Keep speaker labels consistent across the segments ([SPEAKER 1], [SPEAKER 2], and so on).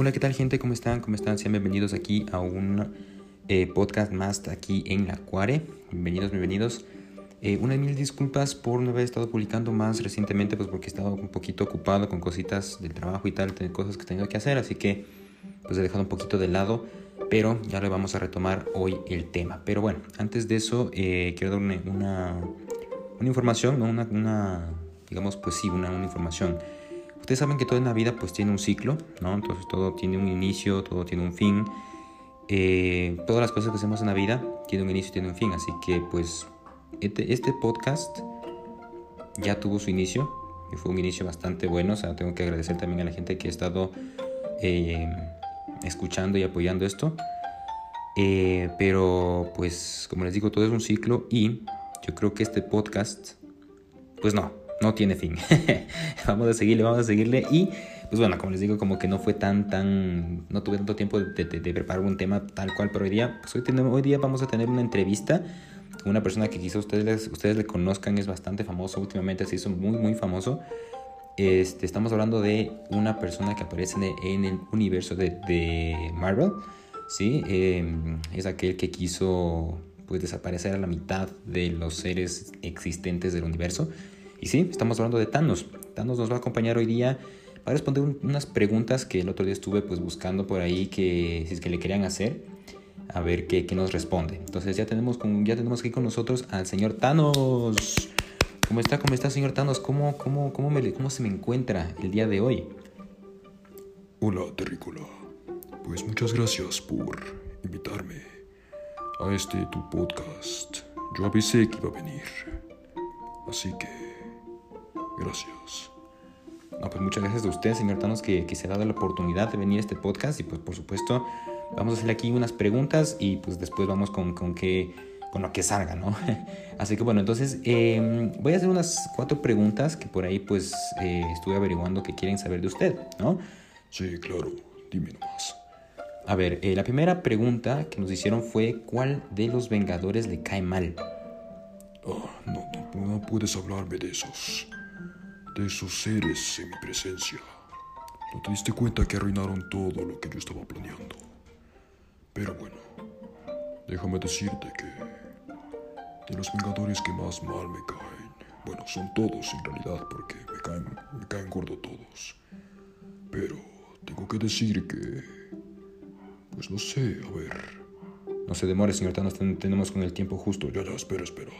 [SPEAKER 1] Hola, ¿qué tal gente? ¿Cómo están? ¿Cómo están? Sean bienvenidos aquí a un eh, podcast más aquí en La Cuare. Bienvenidos, bienvenidos. Eh, una mil disculpas por no haber estado publicando más recientemente, pues porque he estado un poquito ocupado con cositas del trabajo y tal, cosas que he tenido que hacer, así que pues he dejado un poquito de lado, pero ya le vamos a retomar hoy el tema. Pero bueno, antes de eso, eh, quiero dar una, una, información, ¿no? una, una, digamos, pues sí, una, una información. Ustedes saben que todo en la vida pues tiene un ciclo, ¿no? Entonces todo tiene un inicio, todo tiene un fin. Eh, todas las cosas que hacemos en la vida tienen un inicio y tienen un fin. Así que pues este, este, podcast ya tuvo su inicio y fue un inicio bastante bueno. O sea, tengo que agradecer también a la gente que ha estado eh, escuchando y apoyando esto. Eh, pero pues como les digo, todo es un ciclo y yo creo que este podcast, pues no, no tiene fin. vamos a seguirle, vamos a seguirle. Y pues bueno, como les digo, como que no fue tan, tan, no tuve tanto tiempo de, preparar un tema tal cual, pero hoy día, pues hoy, tenemos, hoy día vamos a tener una entrevista con una persona que quizá ustedes, ustedes le conozcan, es bastante famoso, últimamente se hizo muy, muy famoso. Este, estamos hablando de una persona que aparece en el universo de, Marvel, ¿sí? Em, es aquel que quiso pues desaparecer a la mitad de los seres existentes del universo y sí, estamos hablando de Thanos. Thanos nos va a acompañar hoy día para responder unas preguntas que el otro día estuve pues buscando por ahí que si es que le querían hacer. A ver qué, qué nos responde. Entonces ya tenemos, con, ya tenemos aquí con nosotros al señor Thanos. ¿Cómo está? ¿Cómo está, señor Thanos? ¿Cómo, cómo, cómo, se me encuentra el día de hoy?
[SPEAKER 2] Hola, Terrícola. Pues muchas gracias por invitarme a este tu podcast. Yo avisé que iba a venir. Así que Gracias.
[SPEAKER 1] No, pues muchas gracias a usted, señor Thanos, que, que se ha dado la oportunidad de venir a este podcast. Y pues por supuesto, vamos a hacerle aquí unas preguntas y pues después vamos con, con, que, con lo que salga, ¿no? Así que bueno, entonces em, voy a hacer unas cuatro preguntas que por ahí pues eh, estuve averiguando que quieren saber de usted, ¿no?
[SPEAKER 2] Sí, claro, dime nomás.
[SPEAKER 1] A ver, eh, la primera pregunta que nos hicieron fue ¿cuál de los Vengadores le cae mal?
[SPEAKER 2] Ah, no, no, no puedes hablarme de esos de esos seres en mi presencia. ¿No te diste cuenta que arruinaron todo lo que yo estaba planeando? Pero bueno, déjame decirte que de los Vengadores que más mal me caen, bueno, son todos en realidad porque me caen, me caen gordo todos. Pero tengo que decir que, pues no sé, a ver.
[SPEAKER 1] No se demore, señor Thanos, tenemos con el tiempo justo.
[SPEAKER 2] Ya, ya, espera, espera.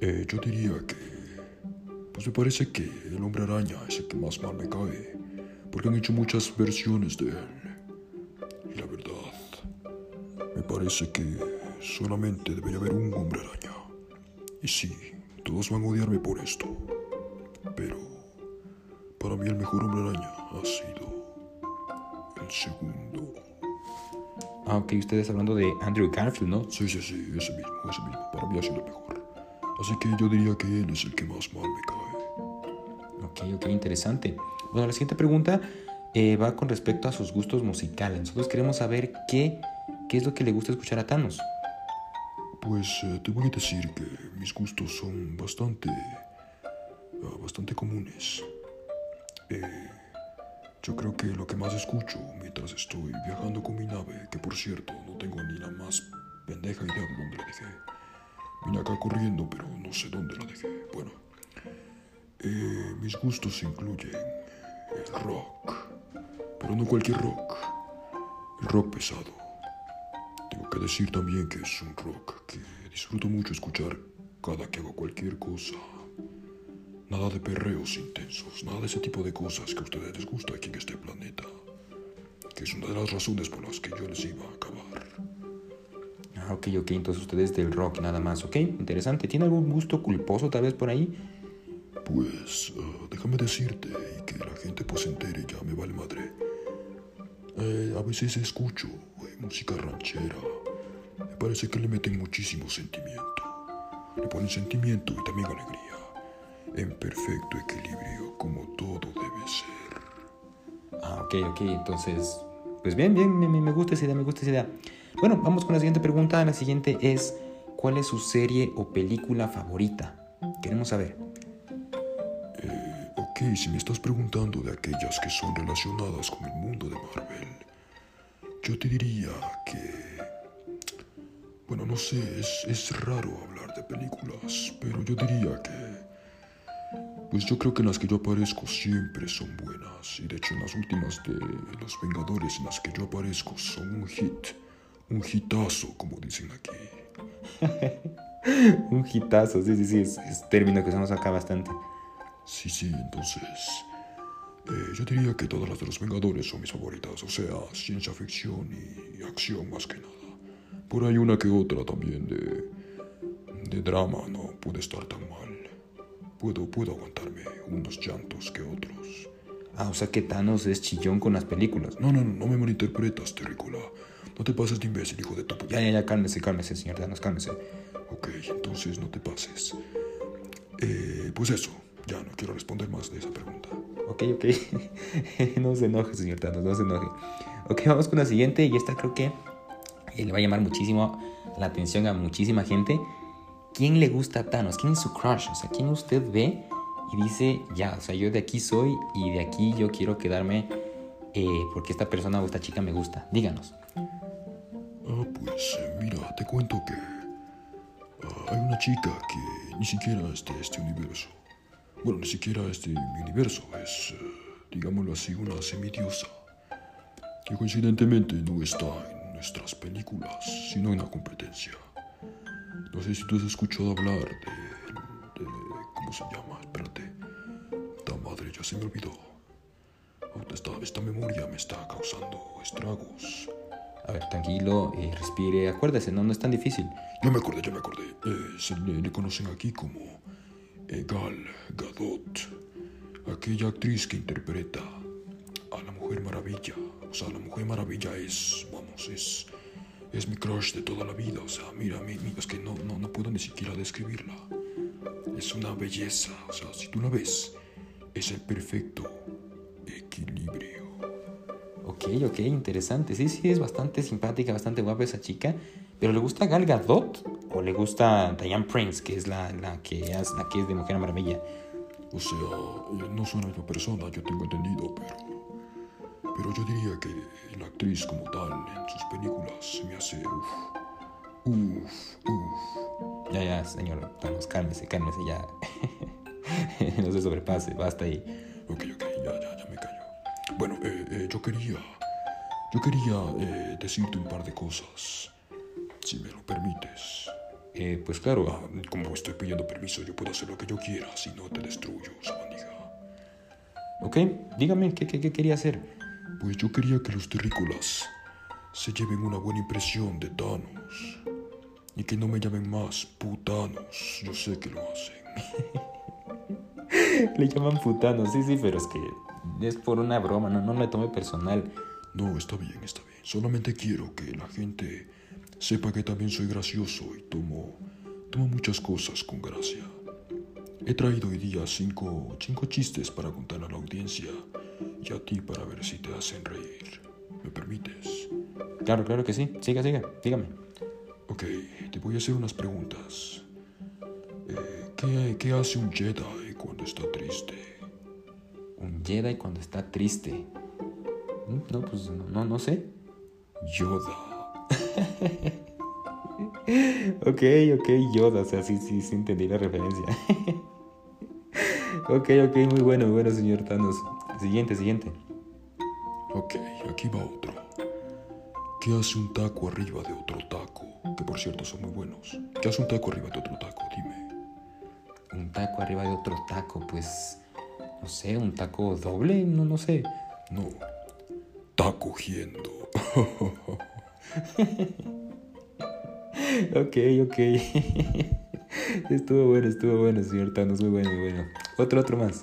[SPEAKER 2] Eh, yo diría que pues me parece que el hombre araña es el que más mal me cae, porque han hecho muchas versiones de él. Y la verdad, me parece que solamente debería haber un hombre araña. Y sí, todos van a odiarme por esto. Pero para mí el mejor hombre araña ha sido el segundo.
[SPEAKER 1] Ah, ok, ustedes hablando de Andrew Garfield, ¿no?
[SPEAKER 2] Sí, sí, sí, ese mismo, ese mismo. Para mí ha sido el mejor. Así que yo diría que él es el que más mal me cae.
[SPEAKER 1] Ok, ok, interesante. Bueno, la siguiente pregunta eh, va con respecto a sus gustos musicales. Nosotros queremos saber qué, qué es lo que le gusta escuchar a Thanos.
[SPEAKER 2] Pues eh, te voy a decir que mis gustos son bastante, ah, bastante comunes. Eh, yo creo que lo que más escucho mientras estoy viajando con mi nave, que por cierto no tengo ni la más pendeja idea de dónde la dejé, Vine acá corriendo, pero no sé dónde la dejé. Bueno, eh, mis gustos incluyen el rock, pero no cualquier rock, el rock pesado. Tengo que decir también que es un rock que disfruto mucho escuchar cada que hago cualquier cosa. Nada de perreos intensos, nada de ese tipo de cosas que a ustedes les gusta aquí en este planeta. Que es una de las razones por las que yo les iba a acabar.
[SPEAKER 1] Ah, ok, ok, entonces ustedes del rock nada más, ok, interesante. ¿Tiene algún gusto culposo tal vez por ahí?
[SPEAKER 2] Pues ah, déjame decirte y que la gente pues entere, ya me vale madre. Eh, a veces escucho eh, música ranchera. Me parece que le meten muchísimo sentimiento. Le ponen sentimiento y también alegría. En perfecto equilibrio, como todo debe ser.
[SPEAKER 1] Ah, ok, ok, entonces... Pues bien, bien, me gusta esa idea, me gusta esa idea. Bueno, vamos con la siguiente pregunta. La siguiente es, ¿cuál es su serie o película favorita? Queremos saber.
[SPEAKER 2] Ok, si me estás preguntando de aquellas que son relacionadas con el mundo de Marvel, yo te diría que... Bueno, no sé, es, es raro hablar de películas, pero yo diría que... Pues yo creo que las que yo aparezco siempre son buenas. Y de hecho en las últimas de Los Vengadores en las que yo aparezco son un hit. Un hitazo, como dicen aquí.
[SPEAKER 1] un hitazo, sí, sí, sí, es, es término que usamos acá bastante.
[SPEAKER 2] Sí, sí, entonces... Eh, yo diría que todas las de los Vengadores son mis favoritas, o sea, ciencia ficción y acción más que nada. Por ahí una que otra también de, de drama, no puede estar tan mal. Puedo, puedo aguantarme unos llantos que otros.
[SPEAKER 1] Ah, o sea que Thanos es chillón con las películas.
[SPEAKER 2] No, no, no, no me malinterpretas, terrícola. No te pases de imbécil, hijo de tu
[SPEAKER 1] Ya, ya, ya, cálmese, cálmese, señor Thanos, cálmese.
[SPEAKER 2] Ok, entonces no te pases. Eh, pues eso, ya no quiero responder más de esa pregunta.
[SPEAKER 1] Ok, ok. no se enoje, señor Thanos, no se enoje. Ok, vamos con la siguiente y esta creo que eh, le va a llamar muchísimo la atención a muchísima gente. ¿Quién le gusta a Thanos? ¿Quién es su crush? O sea, ¿quién usted ve y dice, ya, o sea, yo de aquí soy y de aquí yo quiero quedarme eh, porque esta persona o esta chica me gusta? Díganos.
[SPEAKER 2] Ah, pues eh, mira, te cuento que ah, hay una chica que ni siquiera es de este universo. Bueno, ni siquiera es de mi universo, es, eh, digámoslo así, una semidiosa. Que coincidentemente no está en nuestras películas, sino en la competencia. No sé si tú has escuchado hablar de, de ¿cómo se llama? Espérate. Ta madre, ya se me olvidó. Esta, esta memoria me está causando estragos.
[SPEAKER 1] A ver, tranquilo, eh, respire, acuérdese, no, no es tan difícil.
[SPEAKER 2] Ya me acordé, ya me acordé. Eh, se le, le, conocen aquí como eh, Gal Gadot, aquella actriz que interpreta a la Mujer Maravilla. O sea, la Mujer Maravilla es, vamos, es, es mi crush de toda la vida. O sea, mira, mi, mi, es que no, no, no puedo ni siquiera describirla. Es una belleza. O sea, si tú la ves, es el perfecto equilibrio.
[SPEAKER 1] Ok, ok, interesante. Sí, sí, es bastante simpática, bastante guapa esa chica. ¿Pero le gusta Gal Gadot o le gusta Diane Prince, que es la, la, que, es, la que es de Mujer Maravilla?
[SPEAKER 2] O sea, no son la misma persona, yo tengo entendido, pero... Pero yo diría que la actriz como tal en sus películas se me hace... Uf, uf, uf.
[SPEAKER 1] Ya, ya, señor, vamos, cálmese, cálmese, ya. no se sobrepase, basta ahí.
[SPEAKER 2] Ok, ok, ya, ya, ya me callo. Bueno, eh, eh, yo quería... Yo quería eh, decirte un par de cosas, si me lo permites.
[SPEAKER 1] Eh, pues claro,
[SPEAKER 2] como estoy pidiendo permiso, yo puedo hacer lo que yo quiera, si no te destruyo, sabandija.
[SPEAKER 1] ok, dígame, ¿qué, qué, qué quería hacer?
[SPEAKER 2] Pues yo quería que los terrícolas se lleven una buena impresión de Thanos. Y que no me llamen más putanos. Yo sé que lo hacen.
[SPEAKER 1] Le llaman putano, sí, sí, pero es que es por una broma, no, no me tome personal.
[SPEAKER 2] No, está bien, está bien. Solamente quiero que la gente sepa que también soy gracioso y tomo, tomo muchas cosas con gracia. He traído hoy día cinco, cinco chistes para contar a la audiencia y a ti para ver si te hacen reír. ¿Me permites?
[SPEAKER 1] Claro, claro que sí. Siga, siga, dígame.
[SPEAKER 2] Ok, te voy a hacer unas preguntas. Eh, ¿qué, ¿Qué hace un Jedi cuando está triste?
[SPEAKER 1] Un Jedi cuando está triste. No, pues no, no, no sé.
[SPEAKER 2] Yoda.
[SPEAKER 1] ok, ok, Yoda, o sea, sí, sí, sí entendí la referencia. ok, ok, muy bueno, muy bueno, señor Thanos. Siguiente, siguiente.
[SPEAKER 2] Ok, aquí va otro. ¿Qué hace un taco arriba de otro taco? Que por cierto son muy buenos. ¿Qué hace un taco arriba de otro taco? Dime.
[SPEAKER 1] Un taco arriba de otro taco, pues. No sé, un taco doble, no, no sé.
[SPEAKER 2] No. Está cogiendo.
[SPEAKER 1] ok, ok. estuvo bueno, estuvo bueno, señor Thanos, muy bueno, muy bueno. Otro, otro más.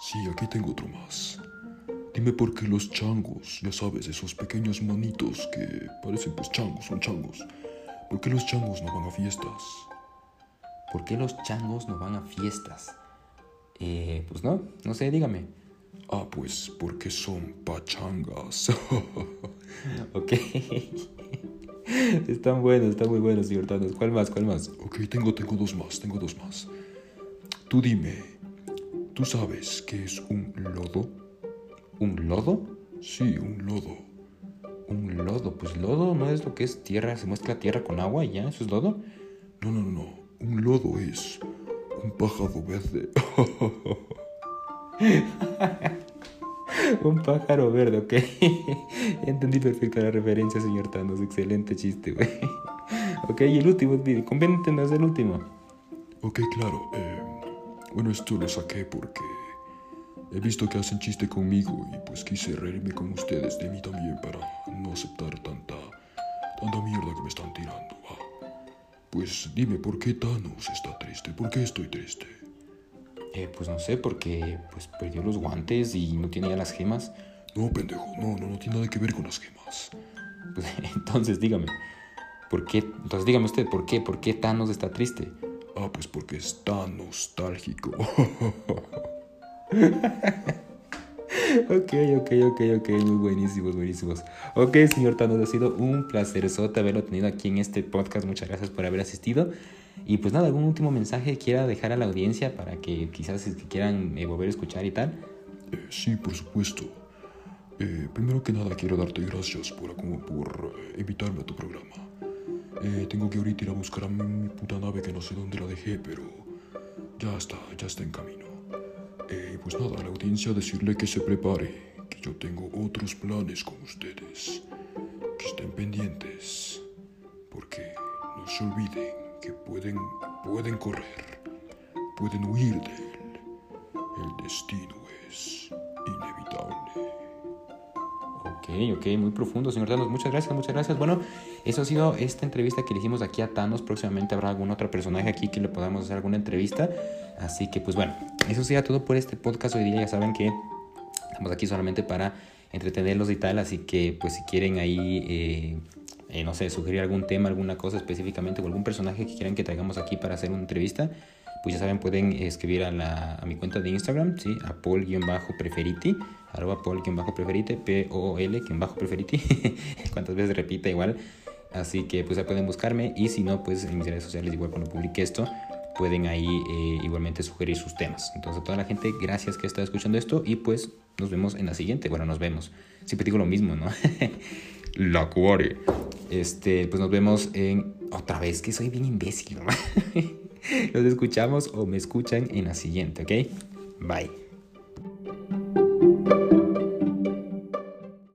[SPEAKER 2] Sí, aquí tengo otro más. Dime por qué los changos, ya sabes, esos pequeños monitos que parecen pues changos, son changos. ¿Por qué los changos no van a fiestas?
[SPEAKER 1] ¿Por qué los changos no van a fiestas? Eh, pues no, no sé, dígame.
[SPEAKER 2] Ah, pues porque son pachangas.
[SPEAKER 1] ok. están buenos, están muy buenos, Thanos. ¿Cuál más? ¿Cuál más?
[SPEAKER 2] Ok, tengo, tengo dos más, tengo dos más. Tú dime, ¿Tú sabes qué es un lodo?
[SPEAKER 1] ¿Un lodo?
[SPEAKER 2] Sí, un lodo.
[SPEAKER 1] Un lodo, pues lodo no es lo que es tierra, se muestra tierra con agua y ya, eso es lodo.
[SPEAKER 2] No, no, no, un lodo es un pájaro verde.
[SPEAKER 1] un pájaro verde, ok. Entendí perfecto la referencia, señor Thanos. Excelente chiste, güey. ok, y el último, convéntenos el último.
[SPEAKER 2] Ok, claro. Eh, bueno, esto lo saqué porque He visto que hacen chiste conmigo y pues quise reírme con ustedes de mí también para no aceptar tanta, tanta mierda que me están tirando. Pues dime, ¿por qué Thanos está triste? ¿Por qué estoy triste?
[SPEAKER 1] Eh, pues no sé, porque pues perdió los guantes y no tiene ya las gemas.
[SPEAKER 2] No, pendejo, no, no, no tiene nada que ver con las gemas.
[SPEAKER 1] Pues entonces dígame, ¿por qué? Entonces dígame usted, ¿por qué? ¿Por qué Thanos está triste?
[SPEAKER 2] Ah, pues porque es tan nostálgico.
[SPEAKER 1] ok, ok, ok, ok, muy buenísimos, buenísimos. Ok, señor Thanos, ha sido un placer haberlo tenido aquí en este podcast. Muchas gracias por haber asistido. Y pues nada, algún último mensaje quiera dejar a la audiencia para que quizás quieran eh, volver a escuchar y tal.
[SPEAKER 2] Eh, sí, por supuesto. Eh, primero que nada quiero darte gracias por, por invitarme a tu programa. tengo que ahorita ir a buscar a mi puta nave que no sé dónde la dejé, pero ya está, ya está en camino. Eh, pues nada, a la audiencia decirle que se prepare, que yo tengo otros planes con ustedes. Que estén pendientes, porque no se olviden que pueden, pueden correr, pueden huir de él. El destino es inevitable.
[SPEAKER 1] Ok, ok, muy profundo, señor Thanos. Muchas gracias, muchas gracias. Bueno, eso ha sido esta entrevista que le hicimos aquí a Thanos. Próximamente habrá algún otro personaje aquí que le podamos hacer alguna entrevista. Así que, pues bueno, eso sería todo por este podcast hoy día. Ya saben que estamos aquí solamente para entretenerlos y tal. Así que, pues si quieren ahí, eh, eh, no sé, sugerir algún tema, alguna cosa específicamente o algún personaje que quieran que traigamos aquí para hacer una entrevista pues ya saben, pueden escribir a, la, mi cuenta de Instagram, ¿sí? a Paul-Preferiti, arroba Paul-Preferiti, P-O-L-Preferiti, cuántas veces repita igual. Así que pues ya pueden buscarme y si no, pues en mis redes sociales igual cuando publique esto, pueden ahí eh, igualmente sugerir sus temas. Entonces a toda la gente, gracias que está escuchando esto y pues nos vemos en la siguiente. Bueno, nos vemos. Siempre digo lo mismo, ¿no? la cuore. Este, pues nos vemos en otra vez, que soy bien imbécil, ¿no? Nos escuchamos o me escuchan en la siguiente, ¿ok? Bye.